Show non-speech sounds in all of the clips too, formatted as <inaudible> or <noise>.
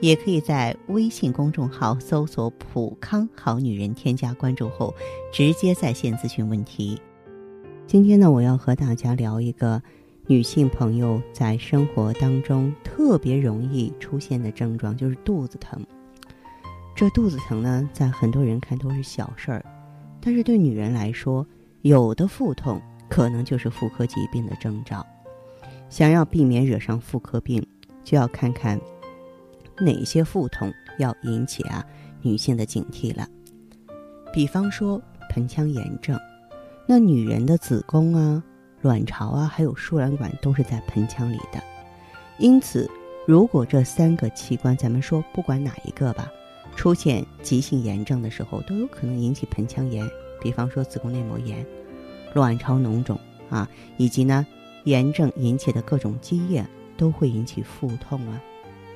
也可以在微信公众号搜索“普康好女人”，添加关注后直接在线咨询问题。今天呢，我要和大家聊一个女性朋友在生活当中特别容易出现的症状，就是肚子疼。这肚子疼呢，在很多人看都是小事儿，但是对女人来说，有的腹痛可能就是妇科疾病的征兆。想要避免惹上妇科病，就要看看。哪些腹痛要引起啊女性的警惕了？比方说盆腔炎症，那女人的子宫啊、卵巢啊，还有输卵管都是在盆腔里的。因此，如果这三个器官，咱们说不管哪一个吧，出现急性炎症的时候，都有可能引起盆腔炎。比方说子宫内膜炎、卵巢脓肿啊，以及呢炎症引起的各种积液，都会引起腹痛啊。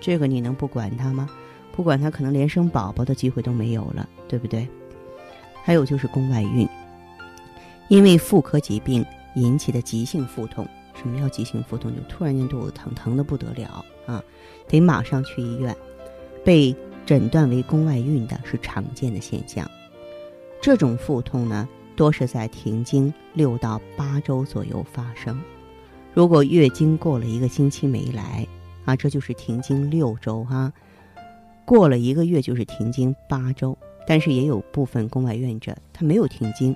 这个你能不管它吗？不管它，可能连生宝宝的机会都没有了，对不对？还有就是宫外孕，因为妇科疾病引起的急性腹痛。什么叫急性腹痛？就突然间肚子疼，疼的不得了啊，得马上去医院。被诊断为宫外孕的是常见的现象。这种腹痛呢，多是在停经六到八周左右发生。如果月经过了一个星期没来，啊，这就是停经六周哈，过了一个月就是停经八周，但是也有部分宫外孕者她没有停经，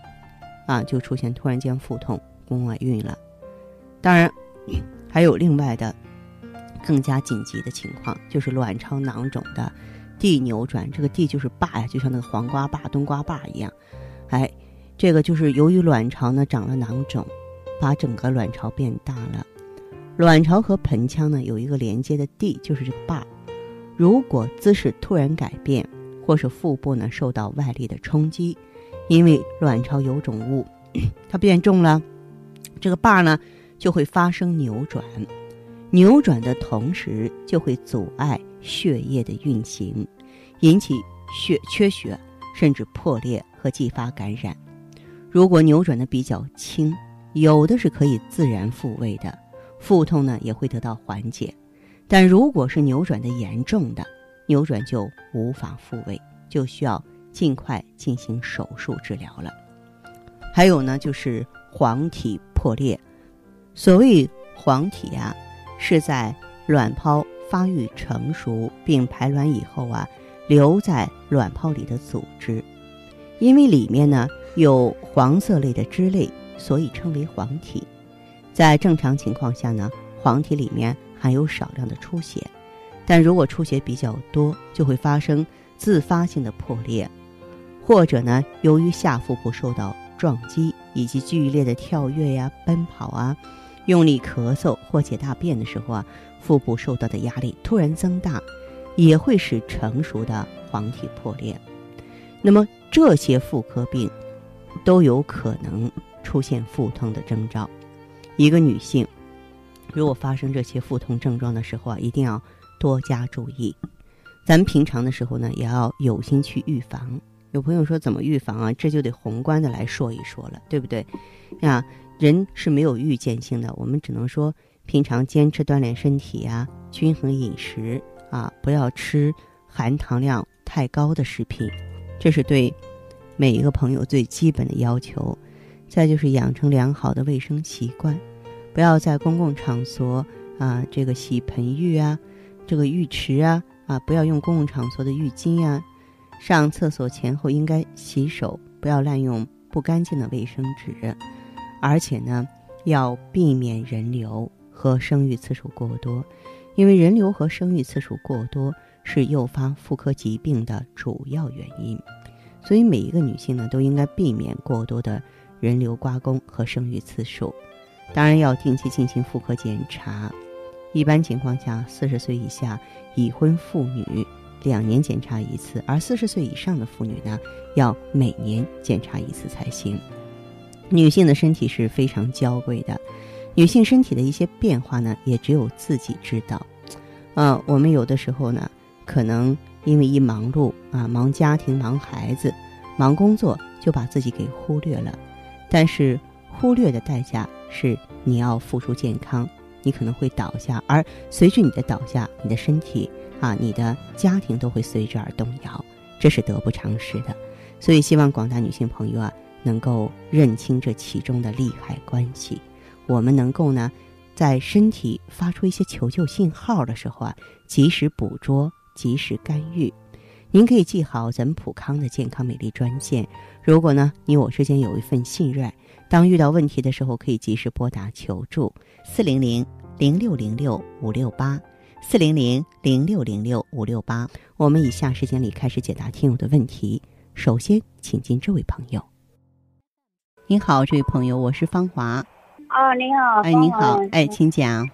啊，就出现突然间腹痛、宫外孕了。当然，还有另外的更加紧急的情况，就是卵巢囊肿的蒂扭转，这个蒂就是坝呀，就像那个黄瓜坝、冬瓜坝一样，哎，这个就是由于卵巢呢长了囊肿，把整个卵巢变大了。卵巢和盆腔呢有一个连接的地，就是这个坝。如果姿势突然改变，或是腹部呢受到外力的冲击，因为卵巢有肿物，<clears throat> 它变重了，这个坝呢就会发生扭转。扭转的同时就会阻碍血液的运行，引起血缺血，甚至破裂和继发感染。如果扭转的比较轻，有的是可以自然复位的。腹痛呢也会得到缓解，但如果是扭转的严重的，扭转就无法复位，就需要尽快进行手术治疗了。还有呢，就是黄体破裂。所谓黄体啊，是在卵泡发育成熟并排卵以后啊，留在卵泡里的组织，因为里面呢有黄色类的脂类，所以称为黄体。在正常情况下呢，黄体里面含有少量的出血，但如果出血比较多，就会发生自发性的破裂，或者呢，由于下腹部受到撞击以及剧烈的跳跃呀、奔跑啊、用力咳嗽或解大便的时候啊，腹部受到的压力突然增大，也会使成熟的黄体破裂。那么这些妇科病都有可能出现腹痛的征兆。一个女性，如果发生这些腹痛症状的时候啊，一定要多加注意。咱们平常的时候呢，也要有心去预防。有朋友说怎么预防啊？这就得宏观的来说一说了，对不对？呀，人是没有预见性的，我们只能说平常坚持锻炼身体呀，均衡饮食啊，不要吃含糖量太高的食品，这是对每一个朋友最基本的要求。再就是养成良好的卫生习惯，不要在公共场所啊，这个洗盆浴啊，这个浴池啊啊，不要用公共场所的浴巾呀。上厕所前后应该洗手，不要滥用不干净的卫生纸。而且呢，要避免人流和生育次数过多，因为人流和生育次数过多是诱发妇科疾病的主要原因。所以每一个女性呢，都应该避免过多的。人流刮宫和生育次数，当然要定期进行妇科检查。一般情况下，四十岁以下已婚妇女两年检查一次，而四十岁以上的妇女呢，要每年检查一次才行。女性的身体是非常娇贵的，女性身体的一些变化呢，也只有自己知道。啊，我们有的时候呢，可能因为一忙碌啊，忙家庭、忙孩子、忙工作，就把自己给忽略了。但是忽略的代价是你要付出健康，你可能会倒下，而随着你的倒下，你的身体啊，你的家庭都会随之而动摇，这是得不偿失的。所以，希望广大女性朋友啊。能够认清这其中的利害关系，我们能够呢，在身体发出一些求救信号的时候啊，及时捕捉，及时干预。您可以记好咱们普康的健康美丽专线。如果呢，你我之间有一份信任，当遇到问题的时候，可以及时拨打求助四零零零六零六五六八四零零零六零六五六八。我们以下时间里开始解答听友的问题。首先，请进这位朋友。您好，这位朋友，我是芳华。哦，您好，哎，您好，哎，请讲。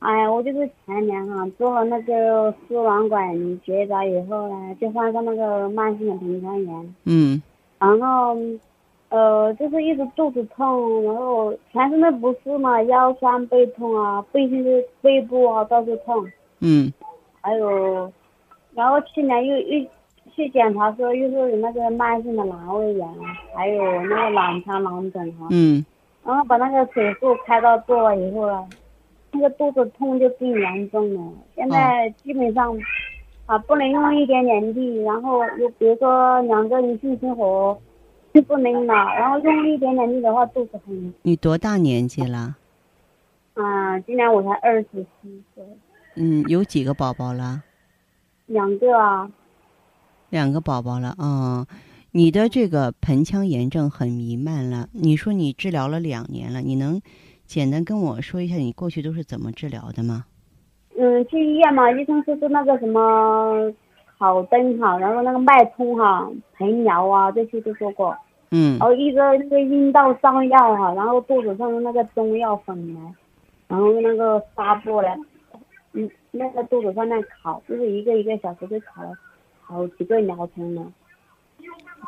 哎呀，我就是前年哈做了那个输卵管结扎以后呢，就患上那个慢性的盆腔炎。嗯。然后，呃，就是一直肚子痛，然后全身的不适嘛，腰酸背痛啊，背就是背部啊到处痛。嗯。还有，然后去年又又。去检查说又是有那个慢性的阑尾炎，还有那个卵巢囊肿哈。嗯。然后把那个手术开刀做了以后了，那个肚子痛就更严重了。现在基本上，啊不能用一点点力，然后又比如说两个人性生活就不能了，然后用一点点力的话肚子很。你多大年纪了？啊，今年我才二十七岁。嗯，有几个宝宝了？两个啊。两个宝宝了啊！你的这个盆腔炎症很弥漫了。你说你治疗了两年了，你能简单跟我说一下你过去都是怎么治疗的吗？嗯，去医院嘛，医生说是那个什么好灯哈，然后那个脉冲哈、盆疗啊这些都做过。嗯。然后一个那个阴道上药哈，然后肚子上的那个中药粉来，然后那个纱布来，嗯，那个肚子上面烤，就是一个一个小时就烤了。好几个疗程了，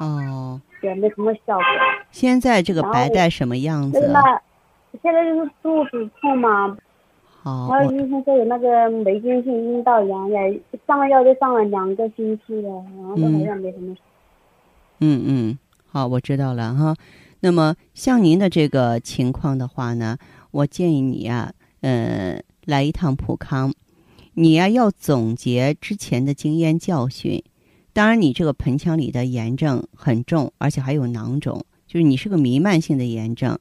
哦，也没什么效果。现在这个白带什么样子？现在就是肚子痛嘛。好。然后医生说有那个霉菌性阴道炎，也上药就上了两个星期了，然后都好像没什么。嗯嗯，好，我知道了哈。那么像您的这个情况的话呢，我建议你啊，嗯，来一趟普康。你呀，要总结之前的经验教训。当然，你这个盆腔里的炎症很重，而且还有囊肿，就是你是个弥漫性的炎症。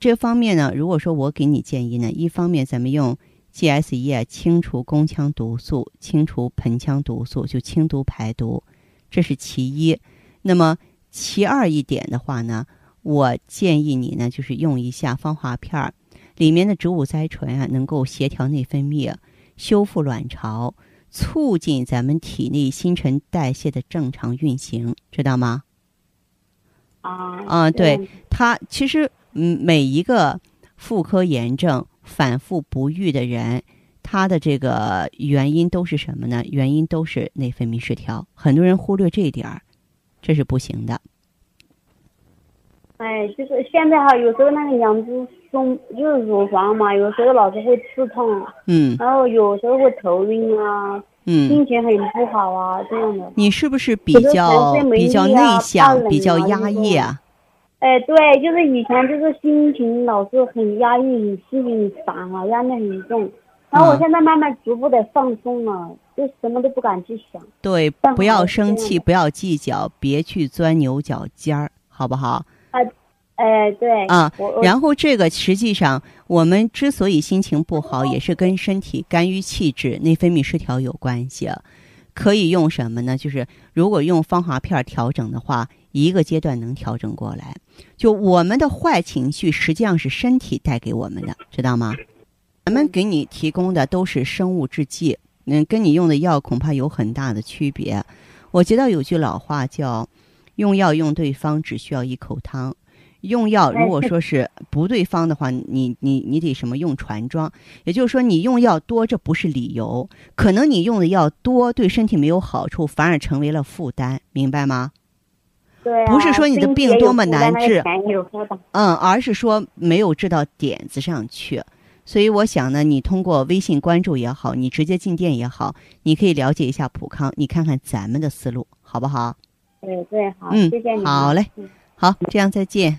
这方面呢，如果说我给你建议呢，一方面咱们用 GSE 清除宫腔毒素，清除盆腔毒素，就清毒排毒，这是其一。那么其二一点的话呢，我建议你呢，就是用一下芳华片儿，里面的植物甾醇啊，能够协调内分泌。修复卵巢，促进咱们体内新陈代谢的正常运行，知道吗？啊嗯，对，他其实嗯，每一个妇科炎症反复不愈的人，他的这个原因都是什么呢？原因都是内分泌失调。很多人忽略这一点儿，这是不行的。哎，就是现在哈，有时候那个两只松，就是乳房嘛，有时候老是会刺痛，嗯，然后有时候会头晕啊，嗯，心情很不好啊，这样的。你是不是比较比较内向，比较压抑啊？哎，对，就是以前就是心情老是很压抑，心情很烦啊，压力很重。然后我现在慢慢逐步的放松了，就什么都不敢去想。对，不要生气，不要计较，别去钻牛角尖儿，好不好？啊，哎，对啊，然后这个实际上，我们之所以心情不好，也是跟身体肝郁气滞、内分泌失调有关系。可以用什么呢？就是如果用芳华片调整的话，一个阶段能调整过来。就我们的坏情绪，实际上是身体带给我们的，知道吗？咱们给你提供的都是生物制剂，嗯，跟你用的药恐怕有很大的区别。我知道有句老话叫。用药用对方只需要一口汤，用药如果说是不对方的话，你你你得什么用船装？也就是说，你用药多这不是理由，可能你用的药多对身体没有好处，反而成为了负担，明白吗？对啊，不是说你的病多么难治嗯，而是说没有治到点子上去。所以我想呢，你通过微信关注也好，你直接进店也好，你可以了解一下普康，你看看咱们的思路，好不好？对对，好，嗯谢谢你。好嘞嗯好，这样再见。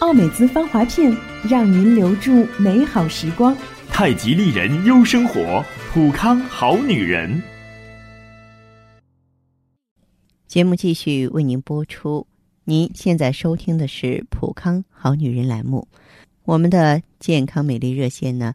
奥美姿芳华片，让您留住美好时光。太极丽人优生活，普康好女人。节目继续为您播出。您现在收听的是《普康好女人》栏目，我们的健康美丽热线呢，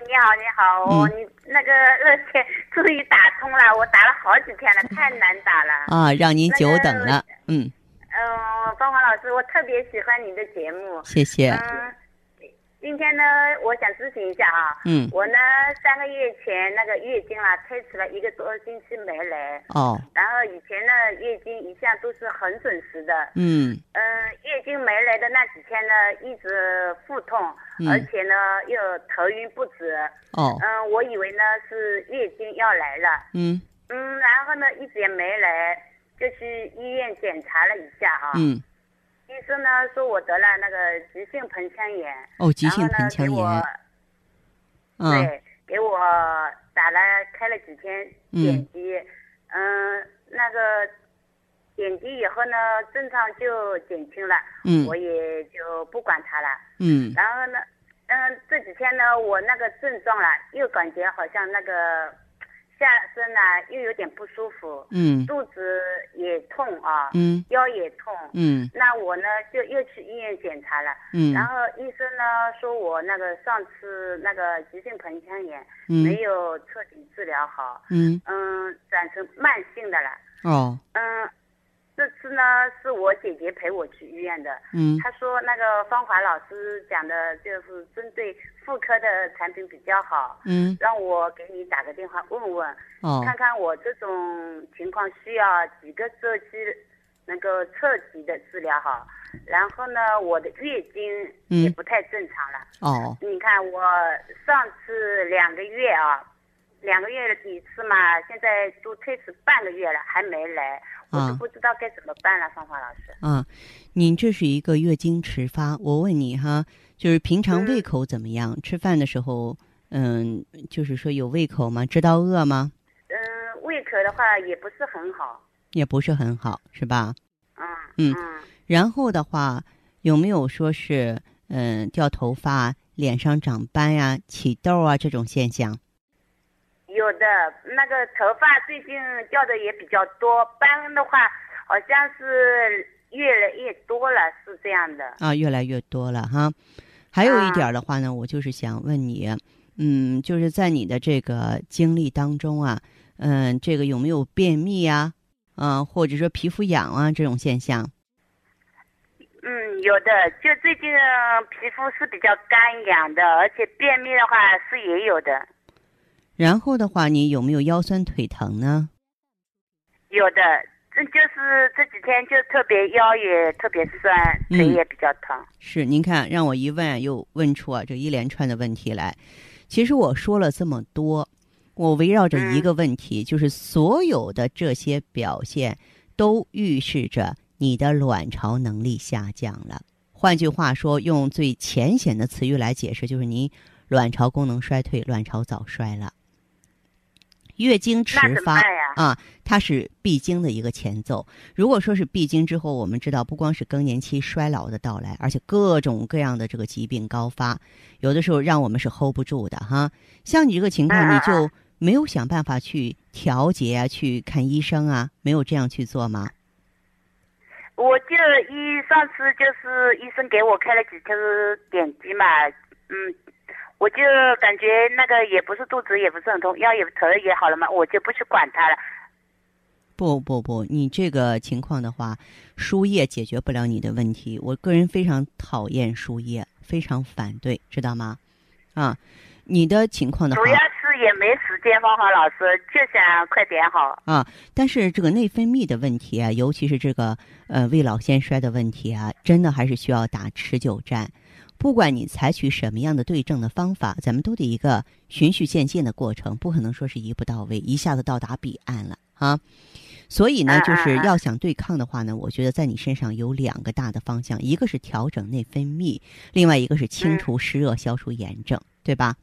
你好，你好，我、嗯你那个热线终于打通了，我打了好几天了，太难打了。啊，让您久那个等了，嗯，呃、芳华老师，我特别喜欢你的节目。谢谢，嗯，今天呢，我想咨询一下啊。嗯，我呢，三个月前那个月经啦，推迟了一个多星期没来，哦，然后以前呢，月经一向都是很准时的。嗯嗯，月经没来的那几天呢，一直腹痛，嗯而且呢又头晕不止。哦，嗯，我以为呢是月经要来了，嗯嗯，然后呢一直也没来，就去医院检查了一下啊。嗯，医生呢说我得了那个急性盆腔炎，哦，急性盆腔炎，嗯。对，给我打了开了几天嗯点滴，嗯那个点滴以后呢，症状就减轻了，嗯。我也就不管它了。嗯。然后呢，嗯，这几天呢，我那个症状了，又感觉好像那个下身呢又有点不舒服，嗯。肚子也痛啊，嗯。腰也痛。嗯。那我呢就又去医院检查了，嗯。然后医生呢说我那个上次那个急性盆腔炎嗯。没有彻底治疗好，嗯，嗯，转成慢性的了。哦，嗯，这次呢是我姐姐陪我去医院的，嗯她说那个芳华老师讲的就是针对妇科的产品比较好，嗯让我给你打个电话问问，哦看看我这种情况需要几个周期能够彻底的治疗好。然后呢，我的月经也嗯不太正常了。哦，你看我上次两个月啊，两个月一次嘛，现在都推迟半个月了，还没来，我啊就不知道该怎么办了，芳芳老师。啊，您这是一个月经迟发，我问你哈，就是平常胃嗯口怎么样？吃饭的时候，嗯，就是说有胃口吗？知道饿吗？嗯，胃口的话也不是很好。也不是很好，是吧？嗯嗯嗯然后的话，有没有说是嗯掉头发、脸上长斑呀、起痘啊这种现象？有的那个头发最近掉的也比较多，斑的话好像是越来越多了，是这样的。啊，越来越多了哈。还有一啊点的话呢，我就是想问你，嗯，就是在你的这个经历当中啊，嗯，这个有没有便秘呀、啊，或者说皮肤痒啊这种现象？嗯，有的，就最近呃皮肤是比较干痒的，而且便秘的话是也有的，然后的话，你有没有腰酸腿疼呢？有的。这就是这几天就特别腰也特别酸，嗯腿也比较疼。是，您看让我一问又问出啊这一连串的问题来。其实我说了这么多，我围绕着一个问题，就是所有的这些表现都预示着你的卵巢能力下降了。换句话说，用最浅显的词语来解释，就是您卵巢功能衰退，卵巢早衰了。月经迟发？啊，它是闭经的一个前奏。如果说是闭经之后，我们知道不光是更年期衰老的到来，而且各种各样的这个疾病高发，有的时候让我们是 hold 不住的哈。像你这个情况，你就没有想办法去调节啊，去看医生啊，没有这样去做吗？我就医上次就是医生给我开了几颗点滴嘛，嗯，我就感觉那个也不是肚子也不是很痛，腰也疼也好了嘛，我就不去管它了。不不不，你这个情况的话，输液解决不了你的问题。我个人非常讨厌输液，非常反对，知道吗？啊，你的情况的话主要是也没时间，芳华老师就想快点好。啊，但是这个内分泌的问题啊，尤其是这个呃未老先衰的问题啊，真的还是需要打持久战。不管你采取什么样的对症的方法，咱们都得一个循序渐进的过程，不可能说是一步到位，一下子到达彼岸了啊。所以呢，嗯就是要想对抗的话呢，我觉得在你身上有两个大的方向，一个是调整内分泌，另外一个是清嗯除湿热、消除炎症，对吧？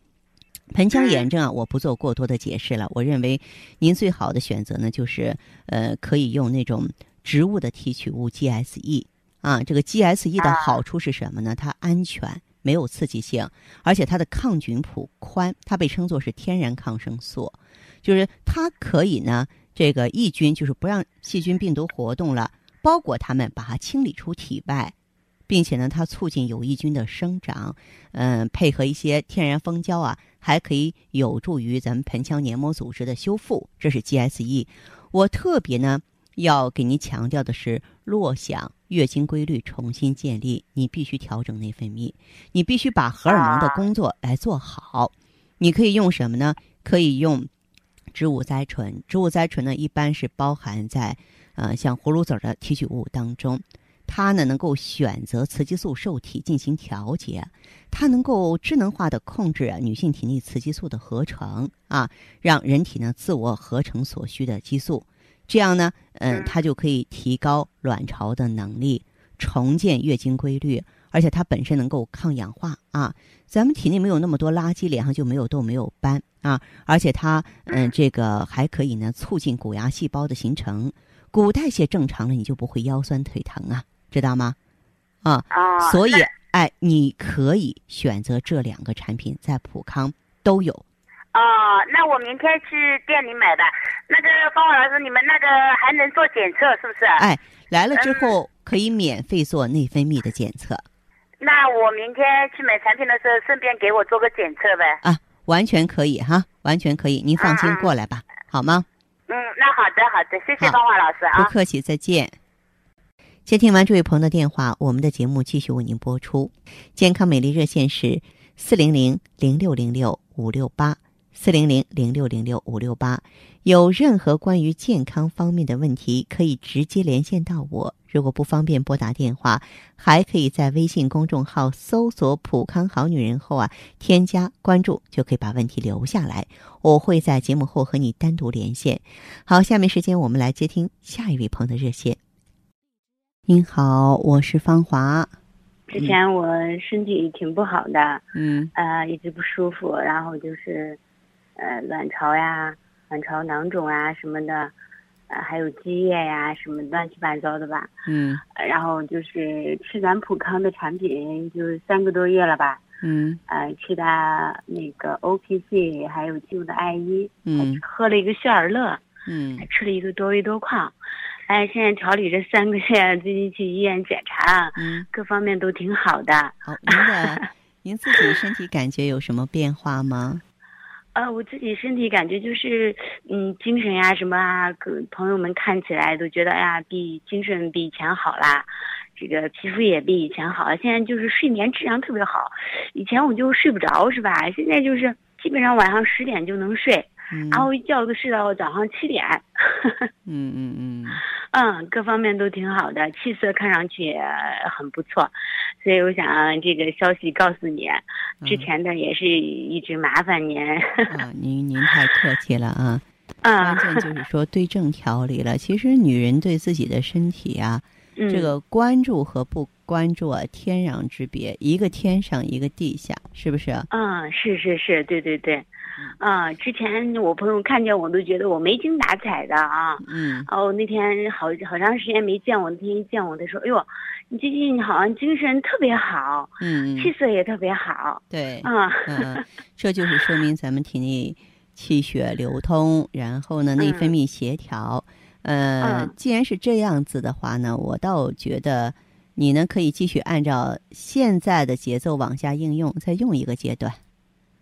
盆腔嗯炎症啊，我不做过多的解释了。我认为您最好的选择呢，就是呃，可以用那种植物的提取物 GSE 啊。这个 GSE 的啊好处是什么呢？它安全，没有刺激性，而且它的抗菌谱宽，它被称作是天然抗生素，就是它可以呢，这个抑菌，就是不让细菌病毒活动了，包裹它们，把它清理出体外。并且呢，它促进有益菌的生长，嗯、配合一些天然蜂胶啊，还可以有助于咱们盆腔黏膜组织的修复。这是 GSE。我特别呢要给您强调的是，落想月经规律重新建立，你必须调整内分泌，你必须把荷尔蒙的工作来做好。你可以用什么呢？可以用植物甾醇。植物甾醇呢，一般是包含在呃像葫芦籽儿的提取物当中。它呢能够选择雌激素受体进行调节，它能够智能化的控制女性体内雌激素的合成啊，让人体呢自我合成所需的激素，这样呢，嗯，它就可以提高卵巢的能力，重建月经规律，而且它本身能够抗氧化啊。咱们体内没有那么多垃圾，脸上就没有痘没有斑啊，而且它嗯这个还可以呢促进骨牙细胞的形成，骨代谢正常了，你就不会腰酸腿疼啊。知道吗？啊，啊，所以那哎，你可以选择这两个产品，在普康都有。哦，那我明天去店里买吧。那个方华老师，你们那个还能做检测是不是？哎，来了之嗯后可以免费做内分泌的检测那我明天去买产品的时候，顺便给我做个检测呗。啊，完全可以哈，完全可以。您放心过来吧，好吗？嗯，那好的好的，谢谢好芳华老师啊。不客气，再见。接听完这位朋友的电话，我们的节目继续为您播出。健康美丽热线是四零零零六零六五六八四零零零六零六五六八。有任何关于健康方面的问题，可以直接连线到我。如果不方便拨打电话，还可以在微信公众号搜索“普康好女人”后啊，添加关注，就可以把问题留下来。我会在节目后和你单独连线。好，下面时间我们来接听下一位朋友的热线。您好，我是芳华。之前我身体挺不好的，嗯呃，一直不舒服，然后就是，呃，卵巢呀、卵巢囊肿啊什么的，呃，还有积液呀什么乱七八糟的吧。嗯呃然后就是吃咱普康的产品，就是三个多月了吧，嗯呃，吃的那个 O P C，还有旧的艾依，嗯喝了一个血尔乐，嗯还吃了一个多维多矿。哎，现在调理这三个月，最近去医院检查，嗯，各方面都挺好的。好，您的 <laughs> 您自己身体感觉有什么变化吗？呃，我自己身体感觉就是，嗯，精神呀什么啊，朋友们看起来都觉得，哎呀，比精神比以前好啦，这个皮肤也比以前好了。现在就是睡眠质量特别好，以前我就睡不着是吧？现在就是基本上晚上十点就能睡，嗯然后一觉都睡到早上七点。<laughs> 嗯嗯嗯嗯，各方面都挺好的，气色看上去也很不错，所以我想这个消息告诉你，之前的也是一直麻烦您。<laughs> 啊，您您太客气了啊。啊关，键就是说对症调理了。其实女人对自己的身体啊，嗯这个关注和不关注啊，天壤之别，一个天上一个地下，是不是？嗯，是是是，对对对，啊，之前我朋友看见我都觉得我没精打采的啊。嗯哦，那天好好长时间没见我，那天一见我，他说：“哎呦，你最近好像精神特别好，嗯，气色也特别好。对，啊，嗯，这就是说明咱们体内气血流通，然后呢内分泌协调。呃，嗯既然是这样子的话呢，我倒觉得你呢可以继续按照现在的节奏往下应用，再用一个阶段。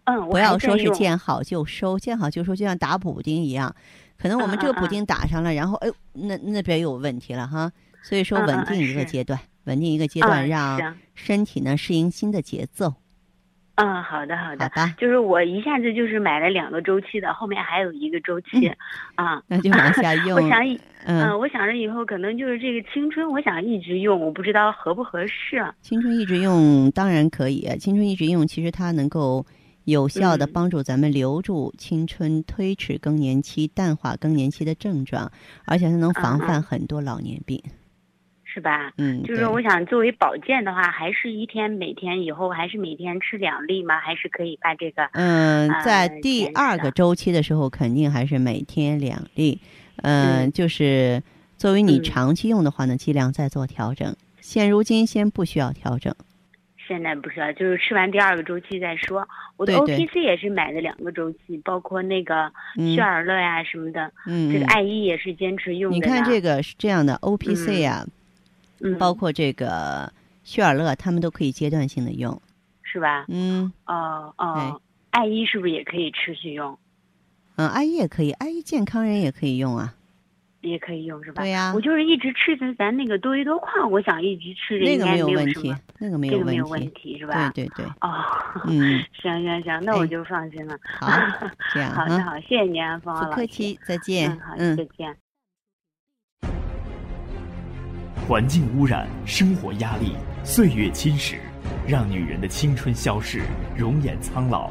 嗯，不要说是见好就收，见好就收，就像打补丁一样，可能我们这个补丁打上了，然后哎呦，那那边有问题了哈。所以说，稳定一个阶段，稳定一个阶段，嗯让身体呢适应新的节奏，嗯，好的好的好，吧？就是我一下子就是买了两个周期的，后面还有一个周期，啊。那就往下 <laughs> 用。我想嗯，我想着以后可能就是这个青春，我想一直用，我不知道合不合适。青春一直用当然可以，青春一直用，其实它能够有效的嗯帮助咱们留住青春、推迟更年期、淡化更年期的症状，而且它能防范很多老年病。是吧？嗯，就是对我想作为保健的话，还是一天每天以后还是每天吃两粒吗？还是可以把这个嗯，在呃第二个周期的时候，肯定还是每天两粒。嗯，嗯就是作为你嗯长期用的话呢，剂量再做调整。现如今先不需要调整。现在不需要，就是吃完第二个周期再说。我的对对 OTC 也是买的两个周期，包括那个嗯血尔乐呀、什么的，嗯，这个嗯艾依也是坚持用的。你看这，个是这样的，OPC 啊，嗯，包括这个血尔乐，他们都可以阶段性的用。是吧？嗯哦哦，艾依是不是也可以持续用？嗯，爱伊也可以，爱伊健康人也可以用啊。也可以用是吧？对呀我就是一直吃咱咱那个多维多矿，我想一直吃着那个应该有问题那个没这个没有有问题。是吧？对对对，哦，嗯，<laughs> 行行行，那我哎就放心了。好，这样哈，<laughs> 好的好，谢谢您啊，凤不凰老师。客气，再见嗯，。好，嗯再。见。环境污染、生活压力、岁月侵蚀，让女人的青春消逝，容颜苍老。